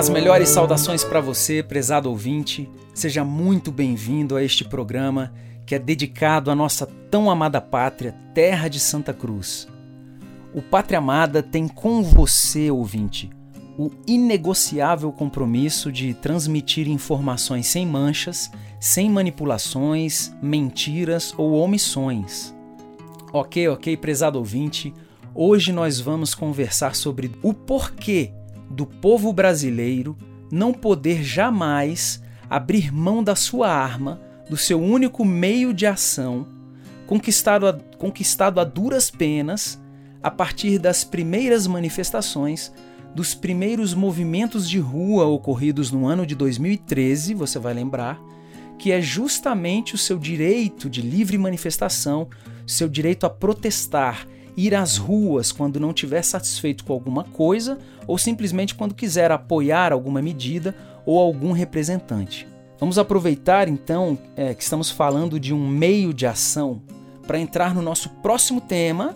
As melhores saudações para você, prezado ouvinte. Seja muito bem-vindo a este programa que é dedicado à nossa tão amada pátria, terra de Santa Cruz. O Pátria Amada tem com você, ouvinte, o inegociável compromisso de transmitir informações sem manchas, sem manipulações, mentiras ou omissões. Ok, ok, prezado ouvinte, hoje nós vamos conversar sobre o porquê do povo brasileiro não poder jamais abrir mão da sua arma, do seu único meio de ação, conquistado a, conquistado a duras penas a partir das primeiras manifestações, dos primeiros movimentos de rua ocorridos no ano de 2013, você vai lembrar, que é justamente o seu direito de livre manifestação, seu direito a protestar ir às ruas quando não estiver satisfeito com alguma coisa ou simplesmente quando quiser apoiar alguma medida ou algum representante. Vamos aproveitar então é, que estamos falando de um meio de ação para entrar no nosso próximo tema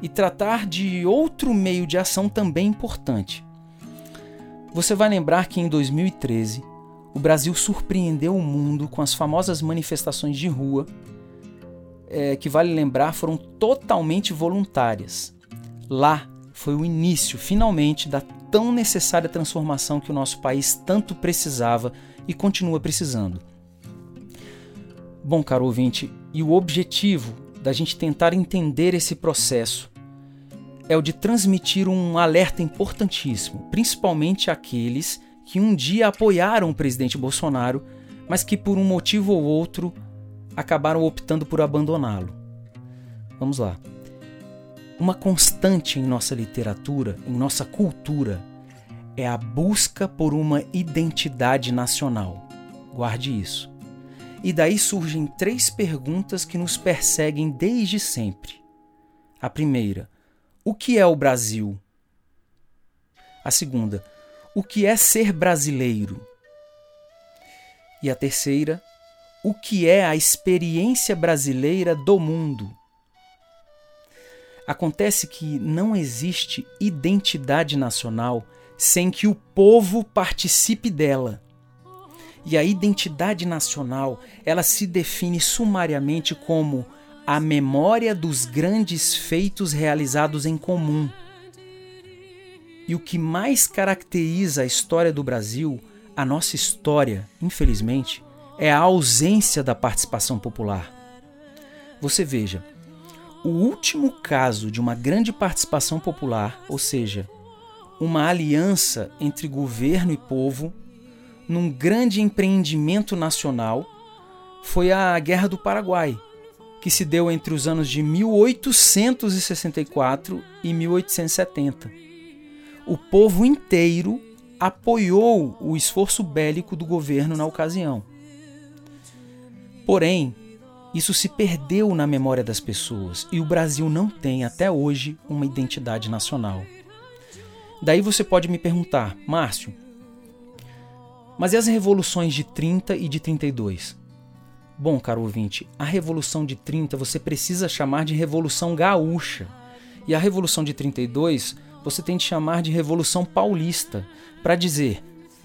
e tratar de outro meio de ação também importante. Você vai lembrar que em 2013 o Brasil surpreendeu o mundo com as famosas manifestações de rua é, que vale lembrar, foram totalmente voluntárias. Lá foi o início, finalmente, da tão necessária transformação que o nosso país tanto precisava e continua precisando. Bom, caro ouvinte, e o objetivo da gente tentar entender esse processo é o de transmitir um alerta importantíssimo, principalmente àqueles que um dia apoiaram o presidente Bolsonaro, mas que por um motivo ou outro acabaram optando por abandoná-lo. Vamos lá. Uma constante em nossa literatura, em nossa cultura, é a busca por uma identidade nacional. Guarde isso. E daí surgem três perguntas que nos perseguem desde sempre. A primeira: o que é o Brasil? A segunda: o que é ser brasileiro? E a terceira: o que é a experiência brasileira do mundo. Acontece que não existe identidade nacional sem que o povo participe dela. E a identidade nacional, ela se define sumariamente como a memória dos grandes feitos realizados em comum. E o que mais caracteriza a história do Brasil, a nossa história, infelizmente, é a ausência da participação popular. Você veja, o último caso de uma grande participação popular, ou seja, uma aliança entre governo e povo, num grande empreendimento nacional, foi a Guerra do Paraguai, que se deu entre os anos de 1864 e 1870. O povo inteiro apoiou o esforço bélico do governo na ocasião. Porém, isso se perdeu na memória das pessoas e o Brasil não tem até hoje uma identidade nacional. Daí você pode me perguntar, Márcio, mas e as revoluções de 30 e de 32? Bom, caro ouvinte, a Revolução de 30 você precisa chamar de Revolução Gaúcha. E a Revolução de 32 você tem de chamar de Revolução Paulista, para dizer,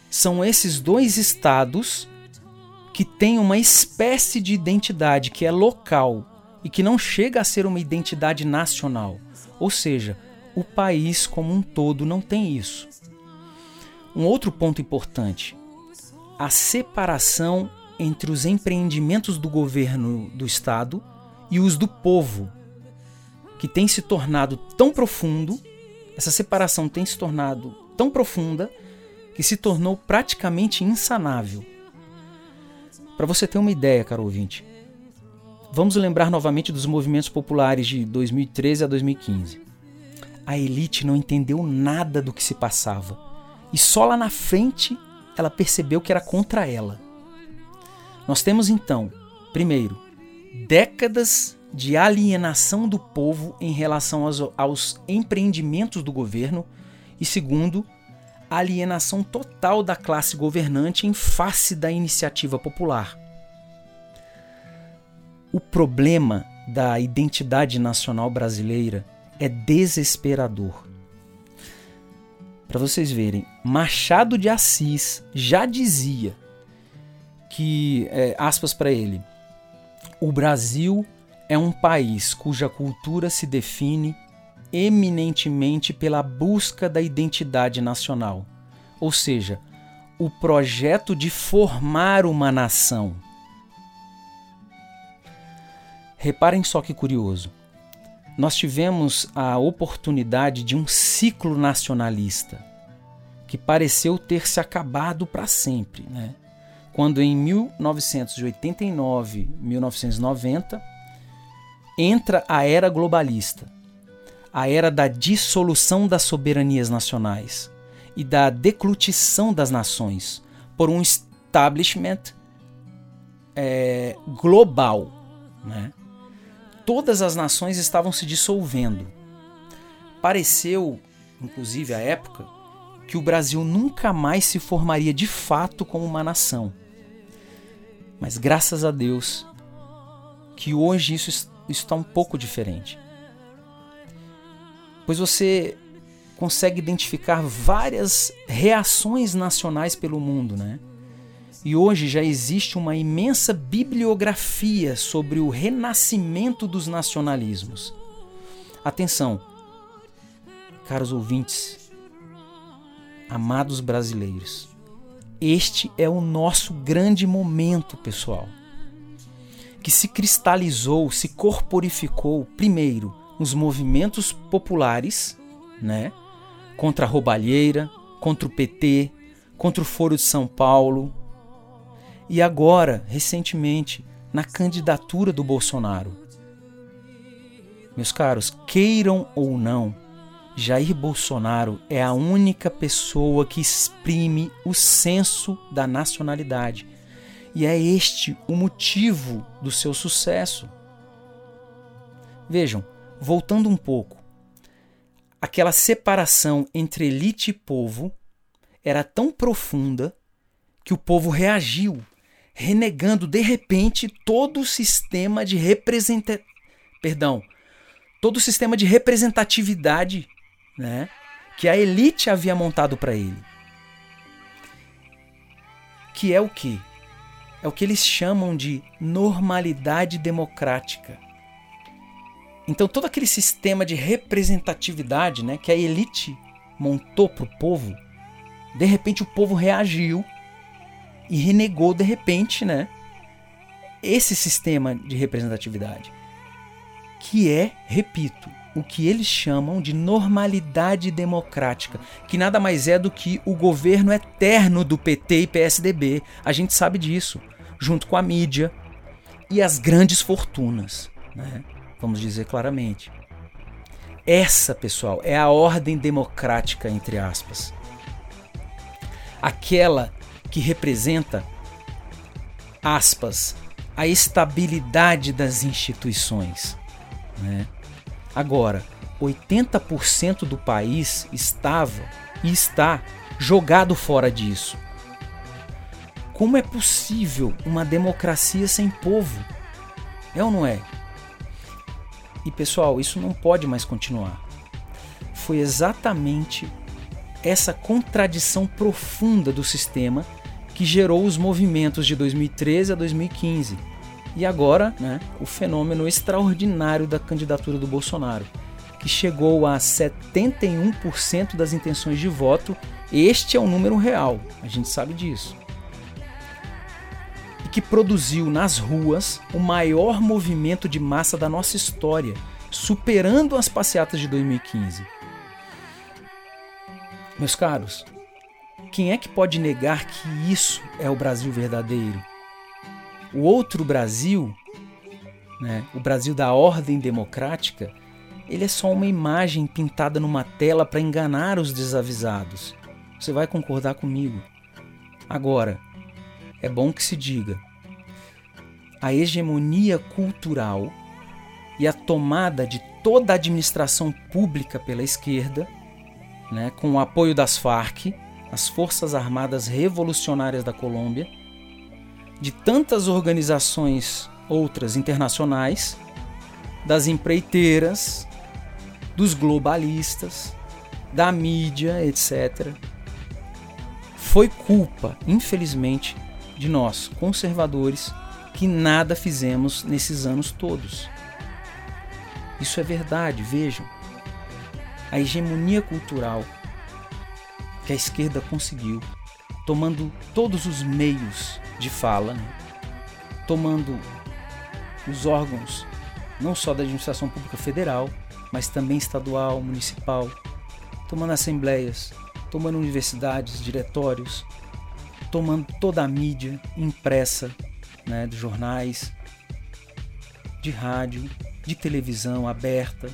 são esses dois estados que tem uma espécie de identidade que é local e que não chega a ser uma identidade nacional. Ou seja, o país como um todo não tem isso. Um outro ponto importante: a separação entre os empreendimentos do governo do Estado e os do povo, que tem se tornado tão profundo, essa separação tem se tornado tão profunda que se tornou praticamente insanável. Para você ter uma ideia, caro ouvinte, vamos lembrar novamente dos movimentos populares de 2013 a 2015. A elite não entendeu nada do que se passava e só lá na frente ela percebeu que era contra ela. Nós temos então, primeiro, décadas de alienação do povo em relação aos, aos empreendimentos do governo e segundo, alienação total da classe governante em face da iniciativa popular. O problema da identidade nacional brasileira é desesperador. Para vocês verem, Machado de Assis já dizia que, é, aspas para ele, o Brasil é um país cuja cultura se define eminentemente pela busca da identidade nacional, ou seja, o projeto de formar uma nação. Reparem só que curioso. Nós tivemos a oportunidade de um ciclo nacionalista que pareceu ter se acabado para sempre, né? Quando em 1989, 1990, entra a era globalista, a era da dissolução das soberanias nacionais e da declutição das nações por um establishment é, global. Né? Todas as nações estavam se dissolvendo. Pareceu, inclusive à época, que o Brasil nunca mais se formaria de fato como uma nação. Mas graças a Deus que hoje isso está um pouco diferente pois você consegue identificar várias reações nacionais pelo mundo, né? E hoje já existe uma imensa bibliografia sobre o renascimento dos nacionalismos. Atenção, caros ouvintes, amados brasileiros, este é o nosso grande momento, pessoal, que se cristalizou, se corporificou, primeiro, os movimentos populares, né? Contra a roubalheira, contra o PT, contra o Foro de São Paulo. E agora, recentemente, na candidatura do Bolsonaro. Meus caros, queiram ou não, Jair Bolsonaro é a única pessoa que exprime o senso da nacionalidade. E é este o motivo do seu sucesso. Vejam, voltando um pouco, aquela separação entre elite e povo era tão profunda que o povo reagiu, renegando de repente todo o sistema de representa... perdão, todo o sistema de representatividade, né, que a elite havia montado para ele. Que é o que? É o que eles chamam de normalidade democrática. Então todo aquele sistema de representatividade, né, que a elite montou para o povo, de repente o povo reagiu e renegou de repente, né, esse sistema de representatividade, que é, repito, o que eles chamam de normalidade democrática, que nada mais é do que o governo eterno do PT e PSDB. A gente sabe disso, junto com a mídia e as grandes fortunas, né? Vamos dizer claramente. Essa, pessoal, é a ordem democrática, entre aspas. Aquela que representa, aspas, a estabilidade das instituições. Né? Agora, 80% do país estava e está jogado fora disso. Como é possível uma democracia sem povo? É ou não é? E pessoal, isso não pode mais continuar. Foi exatamente essa contradição profunda do sistema que gerou os movimentos de 2013 a 2015. E agora, né, o fenômeno extraordinário da candidatura do Bolsonaro, que chegou a 71% das intenções de voto. Este é o número real, a gente sabe disso que produziu nas ruas o maior movimento de massa da nossa história, superando as passeatas de 2015. Meus caros, quem é que pode negar que isso é o Brasil verdadeiro? O outro Brasil, né, o Brasil da ordem democrática, ele é só uma imagem pintada numa tela para enganar os desavisados. Você vai concordar comigo? Agora, é bom que se diga: a hegemonia cultural e a tomada de toda a administração pública pela esquerda, né, com o apoio das Farc, as Forças Armadas Revolucionárias da Colômbia, de tantas organizações outras internacionais, das empreiteiras, dos globalistas, da mídia, etc. Foi culpa, infelizmente, de nós, conservadores, que nada fizemos nesses anos todos. Isso é verdade, vejam. A hegemonia cultural que a esquerda conseguiu, tomando todos os meios de fala, né? tomando os órgãos não só da administração pública federal, mas também estadual, municipal, tomando assembleias, tomando universidades, diretórios, tomando toda a mídia impressa, né, dos jornais, de rádio, de televisão aberta,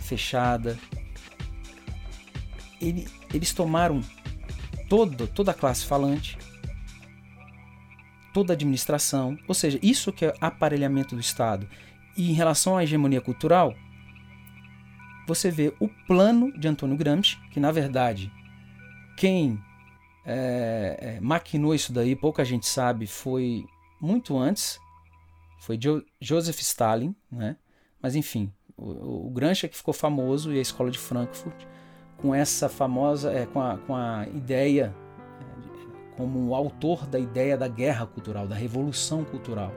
fechada. Ele, eles tomaram toda, toda a classe falante, toda a administração, ou seja, isso que é aparelhamento do Estado. E em relação à hegemonia cultural, você vê o plano de Antônio Gramsci, que na verdade quem é, é, maquinou isso daí, pouca gente sabe, foi muito antes, foi jo Joseph Stalin, né? mas enfim, o, o é que ficou famoso e a escola de Frankfurt com essa famosa, é, com, a, com a ideia, é, como o autor da ideia da guerra cultural, da revolução cultural,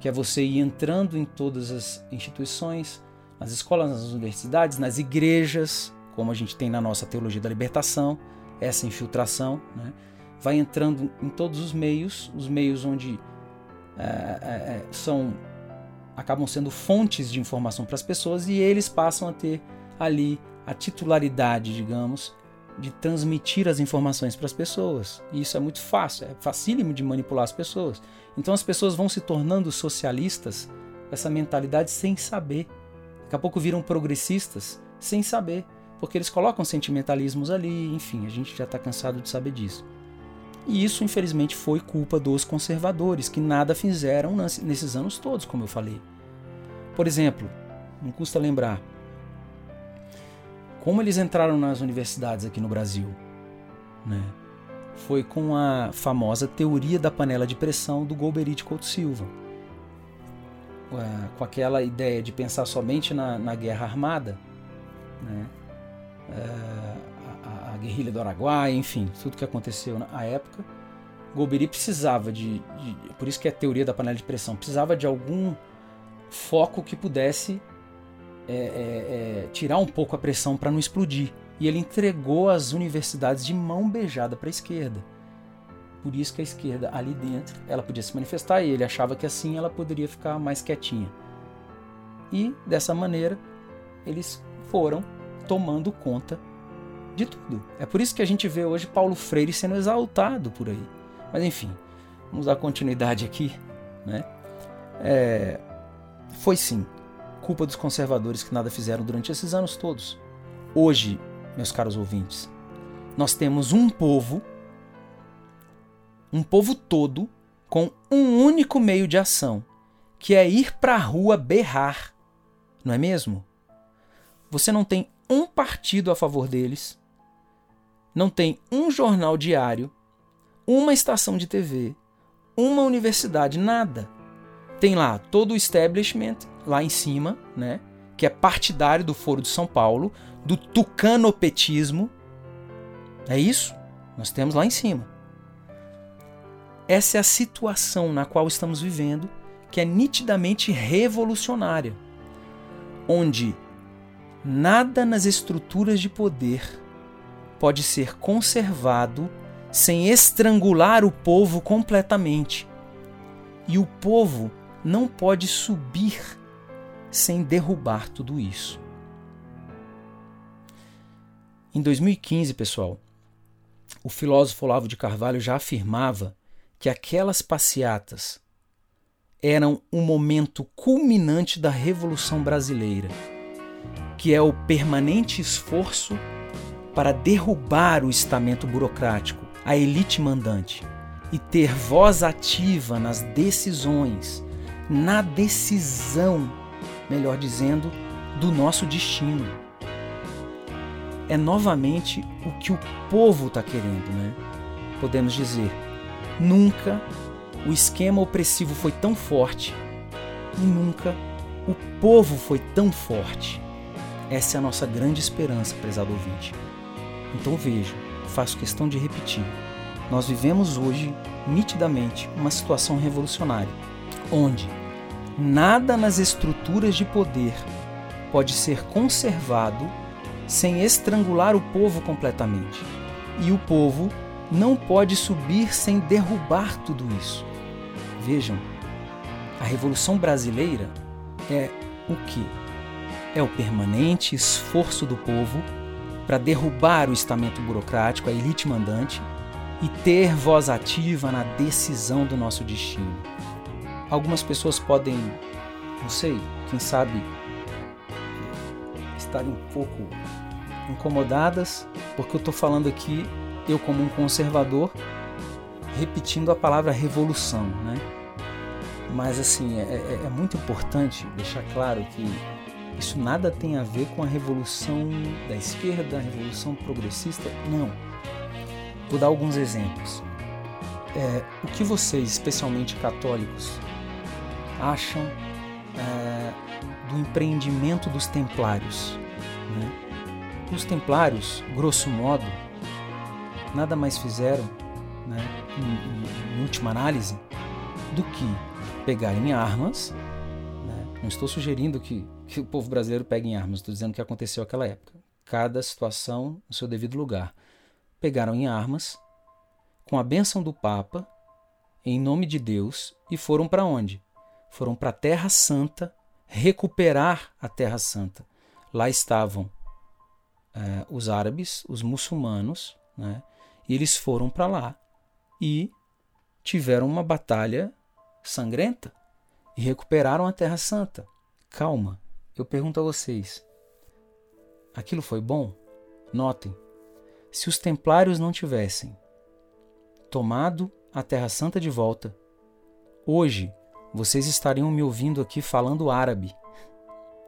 que é você ir entrando em todas as instituições, nas escolas, nas universidades, nas igrejas, como a gente tem na nossa teologia da libertação, essa infiltração, né? vai entrando em todos os meios, os meios onde é, é, são acabam sendo fontes de informação para as pessoas e eles passam a ter ali a titularidade, digamos, de transmitir as informações para as pessoas. E isso é muito fácil, é facílimo de manipular as pessoas. Então as pessoas vão se tornando socialistas essa mentalidade sem saber. Daqui a pouco viram progressistas sem saber, porque eles colocam sentimentalismos ali, enfim, a gente já está cansado de saber disso. E isso, infelizmente, foi culpa dos conservadores, que nada fizeram nesses anos todos, como eu falei. Por exemplo, não custa lembrar como eles entraram nas universidades aqui no Brasil. Né? Foi com a famosa teoria da panela de pressão do Golbery Couto Silva com aquela ideia de pensar somente na, na guerra armada, né? É, a, a, guerrilha do Araguaia, enfim, tudo que aconteceu na época, Golbery precisava de, de, por isso que é a teoria da panela de pressão, precisava de algum foco que pudesse é, é, é tirar um pouco a pressão para não explodir. E ele entregou as universidades de mão beijada para a esquerda. Por isso que a esquerda ali dentro, ela podia se manifestar e ele achava que assim ela poderia ficar mais quietinha. E dessa maneira eles foram tomando conta de tudo. É por isso que a gente vê hoje Paulo Freire sendo exaltado por aí. Mas enfim, vamos dar continuidade aqui, né? É, foi sim culpa dos conservadores que nada fizeram durante esses anos todos. Hoje, meus caros ouvintes, nós temos um povo um povo todo com um único meio de ação, que é ir para a rua berrar, não é mesmo? Você não tem um partido a favor deles, não tem um jornal diário, uma estação de TV, uma universidade, nada. Tem lá todo o establishment lá em cima, né? Que é partidário do Foro de São Paulo, do tucanopetismo. É isso? Nós temos lá em cima. Essa é a situação na qual estamos vivendo, que é nitidamente revolucionária, onde nada nas estruturas de poder pode ser conservado sem estrangular o povo completamente. E o povo não pode subir sem derrubar tudo isso. Em 2015, pessoal, o filósofo Olavo de Carvalho já afirmava que aquelas passeatas eram o momento culminante da Revolução Brasileira, que é o permanente esforço para derrubar o estamento burocrático, a elite mandante, e ter voz ativa nas decisões, na decisão, melhor dizendo, do nosso destino. É novamente o que o povo está querendo, né? Podemos dizer, Nunca o esquema opressivo foi tão forte e nunca O povo foi tão forte. Essa é a nossa grande esperança, prezado ouvinte. Então veja, faço questão de repetir. Nós vivemos hoje, nitidamente, uma situação revolucionária, onde nada nas estruturas de poder pode ser conservado sem estrangular o povo completamente. E o povo não pode subir sem derrubar tudo isso. Vejam, a Revolução Brasileira é o que? É o permanente esforço do povo para derrubar o estamento burocrático, a elite mandante, e ter voz ativa na decisão do nosso destino. Algumas pessoas podem, não sei, quem sabe, estarem um pouco incomodadas, porque eu estou falando aqui, eu como um conservador, repetindo a palavra revolução, né? Mas assim, é, é, é muito importante deixar claro que isso nada tem a ver com a revolução da esquerda, a revolução progressista, não. Vou dar alguns exemplos. É, o que vocês, especialmente católicos, acham é, do empreendimento dos templários? Né? Os templários, grosso modo, nada mais fizeram, né, em, em, última análise, do que pegarem armas. Né? Não estou sugerindo que, que o povo brasileiro pegue em armas, estou dizendo que aconteceu naquela época. Cada situação no seu devido lugar. Pegaram em armas, com a bênção do Papa, em nome de Deus, e foram para onde? Foram para a Terra Santa recuperar a Terra Santa. Lá estavam é, os árabes, os muçulmanos, né? e eles foram para lá e tiveram uma batalha sangrenta e recuperaram a Terra Santa. Calma, eu pergunto a vocês: aquilo foi bom? Notem, se os templários não tivessem tomado a Terra Santa de volta, hoje vocês estariam me ouvindo aqui falando árabe.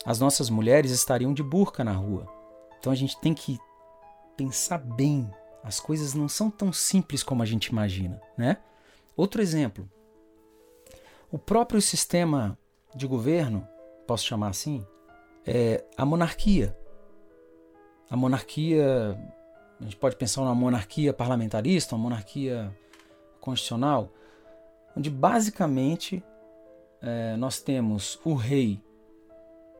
As nossas mulheres estariam de burca na rua. Então a gente tem que pensar bem. As coisas não são tão simples como a gente imagina, né? Outro exemplo. O próprio sistema de governo, posso chamar assim, é a monarquia. A monarquia, a gente pode pensar numa monarquia parlamentarista, uma monarquia constitucional, onde basicamente é, nós temos o rei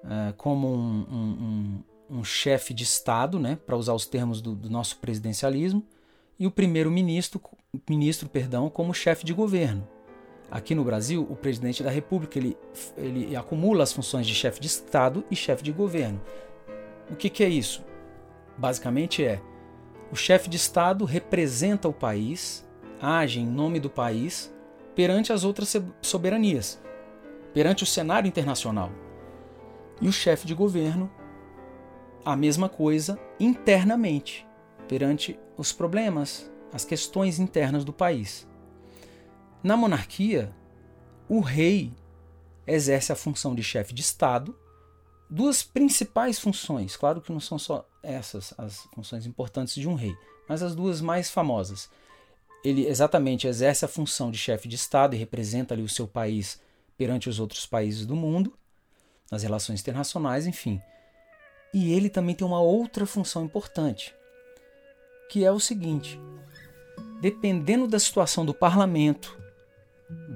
é, como um, um, um, um chefe de Estado, né, para usar os termos do, do nosso presidencialismo, e o primeiro-ministro ministro, perdão, como chefe de governo. Aqui no Brasil, o presidente da República ele, ele acumula as funções de chefe de Estado e chefe de governo. O que, que é isso? Basicamente é o chefe de Estado representa o país, age em nome do país perante as outras soberanias, perante o cenário internacional. E o chefe de governo, a mesma coisa internamente, perante os problemas, as questões internas do país. Na monarquia, o rei exerce a função de chefe de Estado, duas principais funções, claro que não são só essas as funções importantes de um rei, mas as duas mais famosas. Ele exatamente exerce a função de chefe de Estado e representa ali o seu país perante os outros países do mundo, nas relações internacionais, enfim. E ele também tem uma outra função importante, que é o seguinte: dependendo da situação do parlamento,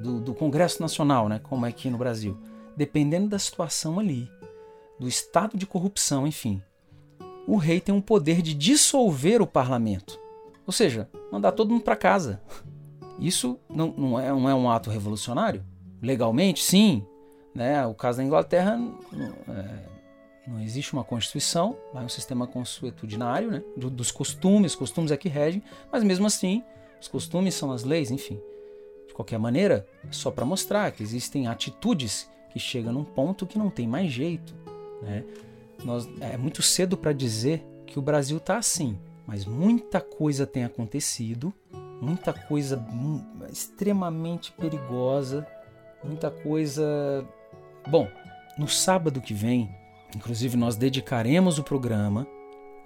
do, do Congresso Nacional, né, como é aqui no Brasil, dependendo da situação ali, do estado de corrupção, enfim, o rei tem um poder de dissolver o parlamento. Ou seja, mandar todo mundo para casa. Isso não, não, é, não é um ato revolucionário? Legalmente, sim. Né? O caso da Inglaterra é, não existe uma constituição, é um sistema consuetudinário, né? Do, dos costumes, costumes é que regem, mas mesmo assim, os costumes são as leis, enfim. De qualquer maneira, é só para mostrar que existem atitudes que chegam num ponto que não tem mais jeito. Né? Nós, é muito cedo para dizer que o Brasil está assim, mas muita coisa tem acontecido, muita coisa extremamente perigosa, muita coisa. Bom, no sábado que vem Inclusive, nós dedicaremos o programa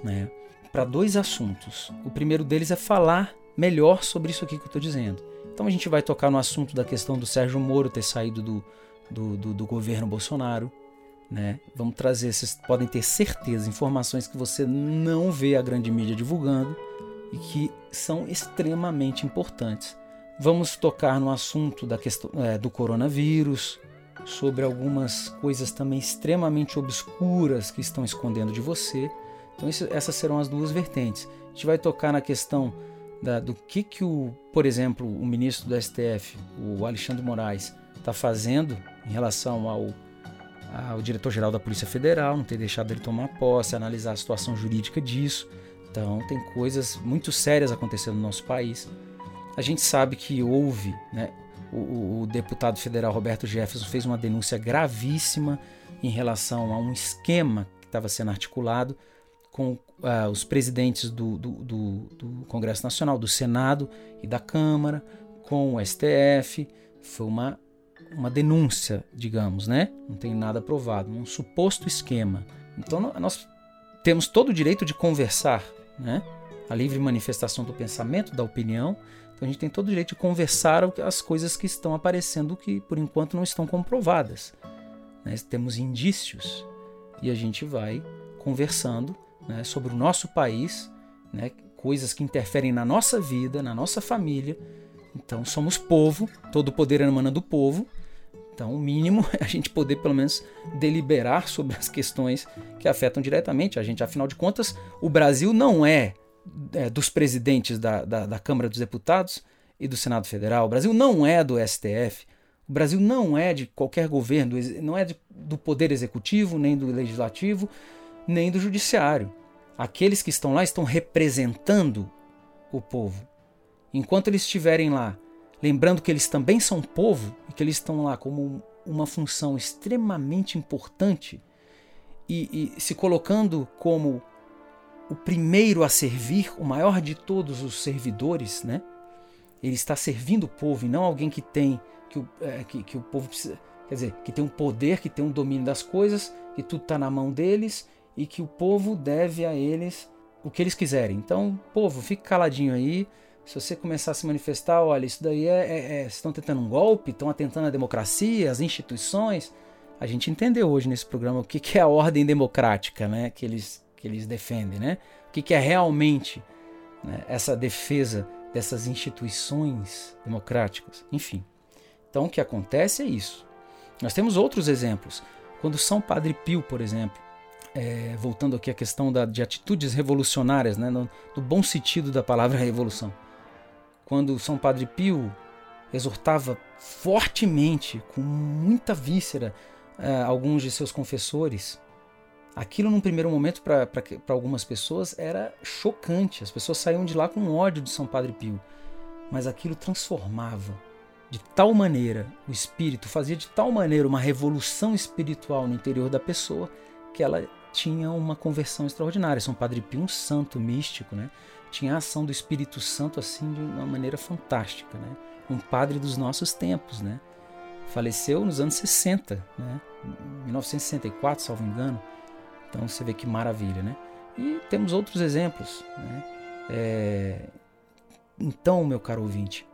né, para dois assuntos. O primeiro deles é falar melhor sobre isso aqui que eu estou dizendo. Então, a gente vai tocar no assunto da questão do Sérgio Moro ter saído do, do, do, do governo Bolsonaro. Né? Vamos trazer, vocês podem ter certeza, informações que você não vê a grande mídia divulgando e que são extremamente importantes. Vamos tocar no assunto da questão é, do coronavírus, sobre algumas coisas também extremamente obscuras que estão escondendo de você. Então isso, essas serão as duas vertentes. A gente vai tocar na questão da, do que que o, por exemplo, o ministro do STF, o Alexandre Moraes, está fazendo em relação ao ao diretor-geral da Polícia Federal, não ter deixado ele tomar posse, analisar a situação jurídica disso. Então, tem coisas muito sérias acontecendo no nosso país. A gente sabe que houve, né, o, o deputado federal Roberto Jefferson fez uma denúncia gravíssima em relação a um esquema que estava sendo articulado com uh, os presidentes do, do, do, do, Congresso Nacional, do Senado e da Câmara, com o STF. Foi uma uma denúncia, digamos, né? Não tem nada provado, um suposto esquema. Então nós temos todo o direito de conversar, né? A livre manifestação do pensamento, da opinião. Então a gente tem todo o direito de conversar as coisas que estão aparecendo que por enquanto não estão comprovadas. Né? Temos indícios e a gente vai conversando né, sobre o nosso país, né, coisas que interferem na nossa vida, na nossa família então somos povo, todo o poder emana do povo. Então o mínimo é a gente poder pelo menos deliberar sobre as questões que afetam diretamente a gente. Afinal de contas, o Brasil não é, é dos presidentes da, da, da Câmara dos Deputados e do Senado Federal. O Brasil não é do STF. O Brasil não é de qualquer governo, não é de, do poder executivo, nem do legislativo, nem do judiciário. Aqueles que estão lá estão representando o povo. Enquanto eles estiverem lá, lembrando que eles também são povo e que eles estão lá como uma função extremamente importante e, e se colocando como o primeiro a servir, o maior de todos os servidores, né? Ele está servindo o povo e não alguém que tem que o, é, que, que o povo precisa, quer dizer, que tem um poder, que tem um domínio das coisas, que tudo está na mão deles e que o povo deve a eles o que eles quiserem. Então, povo, fique caladinho aí, se você começar a se manifestar, olha, isso daí é, é, é estão tentando um golpe, estão atentando à democracia, às instituições. A gente entendeu hoje nesse programa o que, que é a ordem democrática, né, que eles que eles defendem, né? O que, que é realmente né, essa defesa dessas instituições democráticas, enfim. Então o que acontece é isso. Nós temos outros exemplos. Quando São Padre Pio, por exemplo, é, voltando aqui à questão da, de atitudes revolucionárias, né, no, no bom sentido da palavra revolução quando São Padre Pio exortava fortemente, com muita víscera, uh, alguns de seus confessores, aquilo num primeiro momento para algumas pessoas era chocante. As pessoas saíam de lá com ódio de São Padre Pio. Mas aquilo transformava de tal maneira o espírito, fazia de tal maneira uma revolução espiritual no interior da pessoa que ela tinha uma conversão extraordinária. São Padre Pio, um santo místico, né? tinha a ação do Espírito Santo assim de uma maneira fantástica, né? Um padre dos nossos tempos, né? Faleceu nos anos 60, né? 1964, salvo engano. Então você vê que maravilha, né? E temos outros exemplos, né? É... Então, meu caro ouvinte,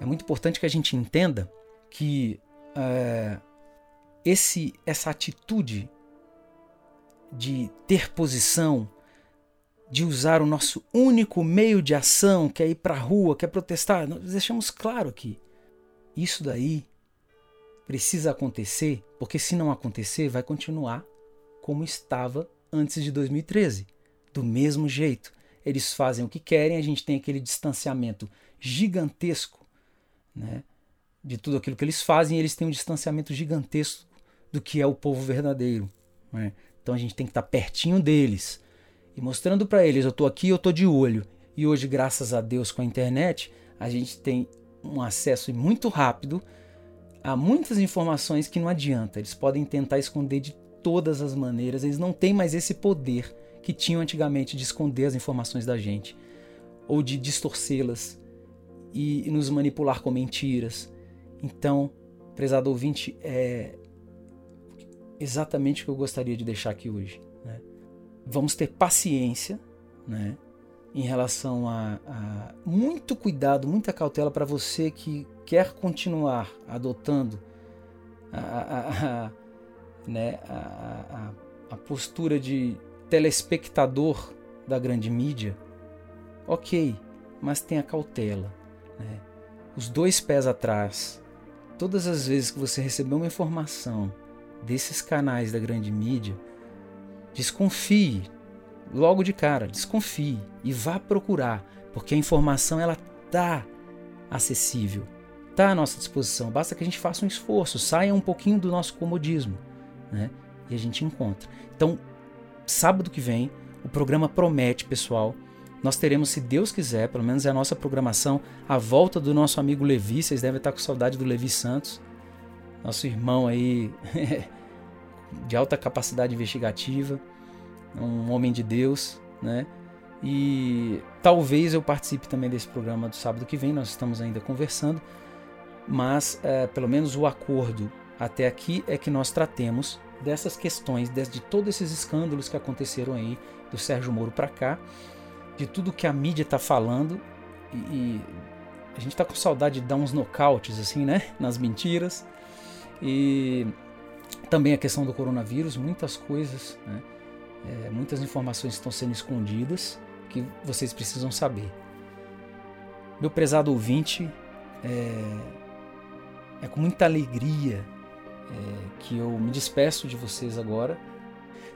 é muito importante que a gente entenda que é, esse, essa atitude de ter posição, de usar o nosso único meio de ação, que é ir para a rua, que é protestar. Nós deixamos claro aqui. Isso daí precisa acontecer, porque se não acontecer, vai continuar como estava antes de 2013. Do mesmo jeito. Eles fazem o que querem, a gente tem aquele distanciamento gigantesco né, de tudo aquilo que eles fazem, eles têm um distanciamento gigantesco do que é o povo verdadeiro. Né? Então a gente tem que estar pertinho deles e mostrando para eles: eu estou aqui, eu estou de olho. E hoje, graças a Deus, com a internet, a gente tem um acesso muito rápido a muitas informações que não adianta. Eles podem tentar esconder de todas as maneiras, eles não têm mais esse poder que tinham antigamente de esconder as informações da gente ou de distorcê-las e nos manipular com mentiras. Então, prezado ouvinte, é exatamente o que eu gostaria de deixar aqui hoje vamos ter paciência, né? Em relação a, a muito cuidado, muita cautela para você que quer continuar adotando a, a, né, a, a, a postura de telespectador da grande mídia, ok, mas tenha cautela. Né? Os dois pés atrás. Todas as vezes que você receber uma informação desses canais da grande mídia, desconfie logo de cara, desconfie e vá procurar, porque a informação ela tá acessível, tá à nossa disposição. Basta que a gente faça um esforço, saia um pouquinho do nosso comodismo, né? E a gente encontra. Então, sábado que vem, o programa promete, pessoal. Nós teremos, se Deus quiser, pelo menos é a nossa programação, a volta do nosso amigo Levi. Vocês devem estar com saudade do Levi Santos, nosso irmão aí de alta capacidade investigativa, um homem de Deus, né? E talvez eu participe também desse programa do sábado que vem. Nós estamos ainda conversando, mas é, pelo menos o acordo até aqui é que nós tratemos dessas questões, de, todos esses escândalos que aconteceram aí do Sérgio Moro para cá, de tudo que a mídia está falando e, e, a gente está com saudade de dar uns nocautes assim, né, nas mentiras e também a questão do coronavírus, muitas coisas, né, é, muitas informações estão sendo escondidas que vocês precisam saber. Meu prezado ouvinte, é, é com muita alegria é, que eu me despeço de vocês agora.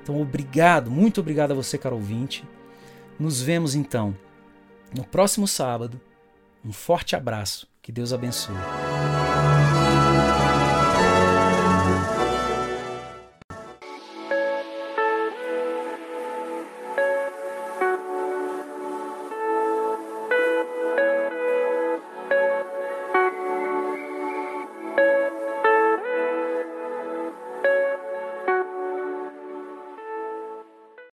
Então, obrigado, muito obrigado a você, caro ouvinte. Nos vemos então no próximo sábado. Um forte abraço. Que Deus abençoe.